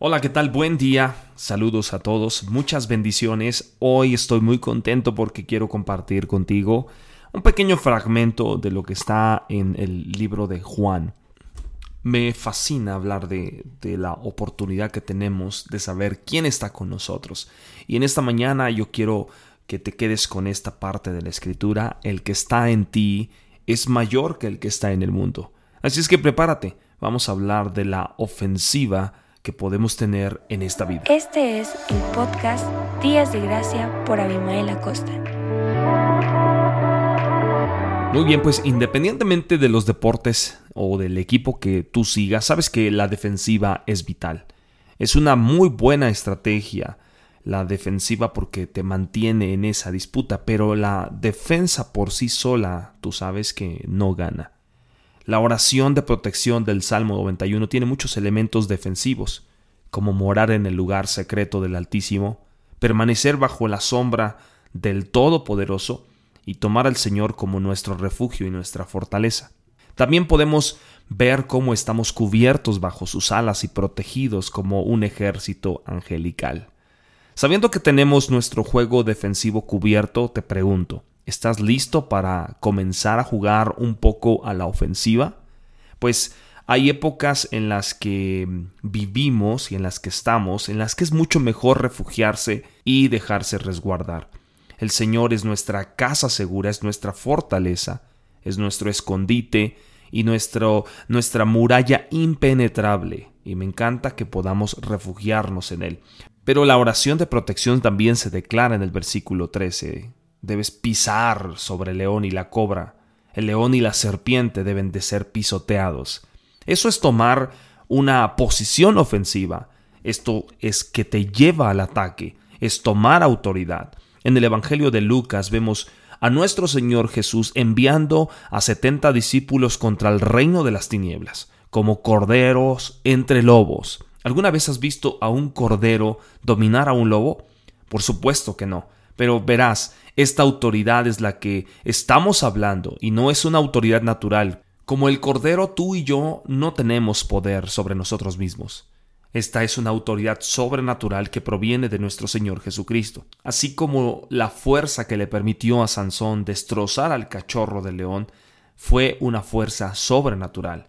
Hola, ¿qué tal? Buen día. Saludos a todos. Muchas bendiciones. Hoy estoy muy contento porque quiero compartir contigo un pequeño fragmento de lo que está en el libro de Juan. Me fascina hablar de, de, la oportunidad que tenemos de saber quién está con nosotros. Y en esta mañana yo quiero que te quedes con esta parte de la escritura. El que está en ti es mayor que el que está en el mundo. Así es que prepárate. Vamos a hablar de la ofensiva que podemos tener en esta vida. Este es el podcast Días de Gracia por Abimael Acosta. Muy bien, pues independientemente de los deportes o del equipo que tú sigas, sabes que la defensiva es vital. Es una muy buena estrategia la defensiva porque te mantiene en esa disputa, pero la defensa por sí sola, tú sabes que no gana. La oración de protección del Salmo 91 tiene muchos elementos defensivos, como morar en el lugar secreto del Altísimo, permanecer bajo la sombra del Todopoderoso y tomar al Señor como nuestro refugio y nuestra fortaleza. También podemos ver cómo estamos cubiertos bajo sus alas y protegidos como un ejército angelical. Sabiendo que tenemos nuestro juego defensivo cubierto, te pregunto, ¿Estás listo para comenzar a jugar un poco a la ofensiva? Pues hay épocas en las que vivimos y en las que estamos, en las que es mucho mejor refugiarse y dejarse resguardar. El Señor es nuestra casa segura, es nuestra fortaleza, es nuestro escondite y nuestro, nuestra muralla impenetrable. Y me encanta que podamos refugiarnos en Él. Pero la oración de protección también se declara en el versículo 13 debes pisar sobre el león y la cobra. El león y la serpiente deben de ser pisoteados. Eso es tomar una posición ofensiva. Esto es que te lleva al ataque, es tomar autoridad. En el Evangelio de Lucas vemos a nuestro Señor Jesús enviando a setenta discípulos contra el reino de las tinieblas, como corderos entre lobos. ¿Alguna vez has visto a un cordero dominar a un lobo? Por supuesto que no. Pero verás, esta autoridad es la que estamos hablando y no es una autoridad natural. Como el Cordero, tú y yo no tenemos poder sobre nosotros mismos. Esta es una autoridad sobrenatural que proviene de nuestro Señor Jesucristo, así como la fuerza que le permitió a Sansón destrozar al cachorro del león fue una fuerza sobrenatural.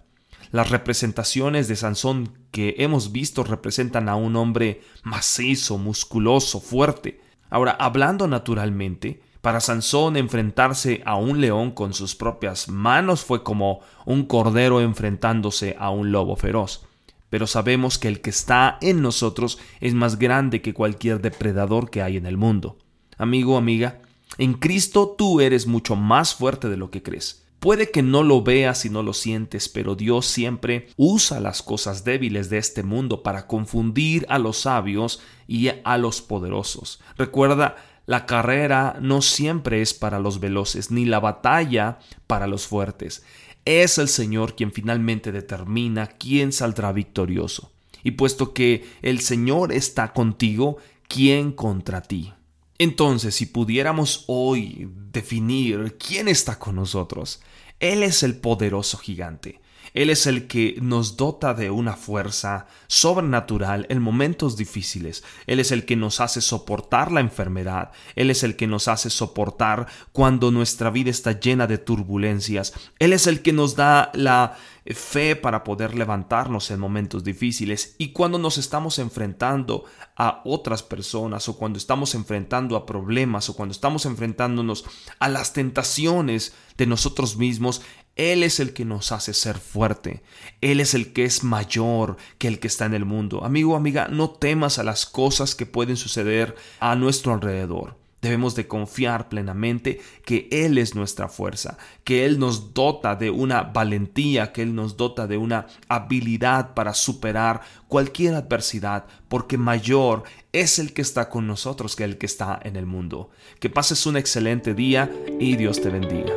Las representaciones de Sansón que hemos visto representan a un hombre macizo, musculoso, fuerte, Ahora, hablando naturalmente, para Sansón enfrentarse a un león con sus propias manos fue como un cordero enfrentándose a un lobo feroz. Pero sabemos que el que está en nosotros es más grande que cualquier depredador que hay en el mundo. Amigo, amiga, en Cristo tú eres mucho más fuerte de lo que crees. Puede que no lo veas y no lo sientes, pero Dios siempre usa las cosas débiles de este mundo para confundir a los sabios y a los poderosos. Recuerda, la carrera no siempre es para los veloces, ni la batalla para los fuertes. Es el Señor quien finalmente determina quién saldrá victorioso. Y puesto que el Señor está contigo, ¿quién contra ti? Entonces, si pudiéramos hoy definir quién está con nosotros, Él es el poderoso gigante. Él es el que nos dota de una fuerza sobrenatural en momentos difíciles. Él es el que nos hace soportar la enfermedad. Él es el que nos hace soportar cuando nuestra vida está llena de turbulencias. Él es el que nos da la fe para poder levantarnos en momentos difíciles y cuando nos estamos enfrentando a otras personas o cuando estamos enfrentando a problemas o cuando estamos enfrentándonos a las tentaciones de nosotros mismos, él es el que nos hace ser fuerte. Él es el que es mayor que el que está en el mundo. Amigo, amiga, no temas a las cosas que pueden suceder a nuestro alrededor. Debemos de confiar plenamente que Él es nuestra fuerza, que Él nos dota de una valentía, que Él nos dota de una habilidad para superar cualquier adversidad, porque mayor es el que está con nosotros que el que está en el mundo. Que pases un excelente día y Dios te bendiga.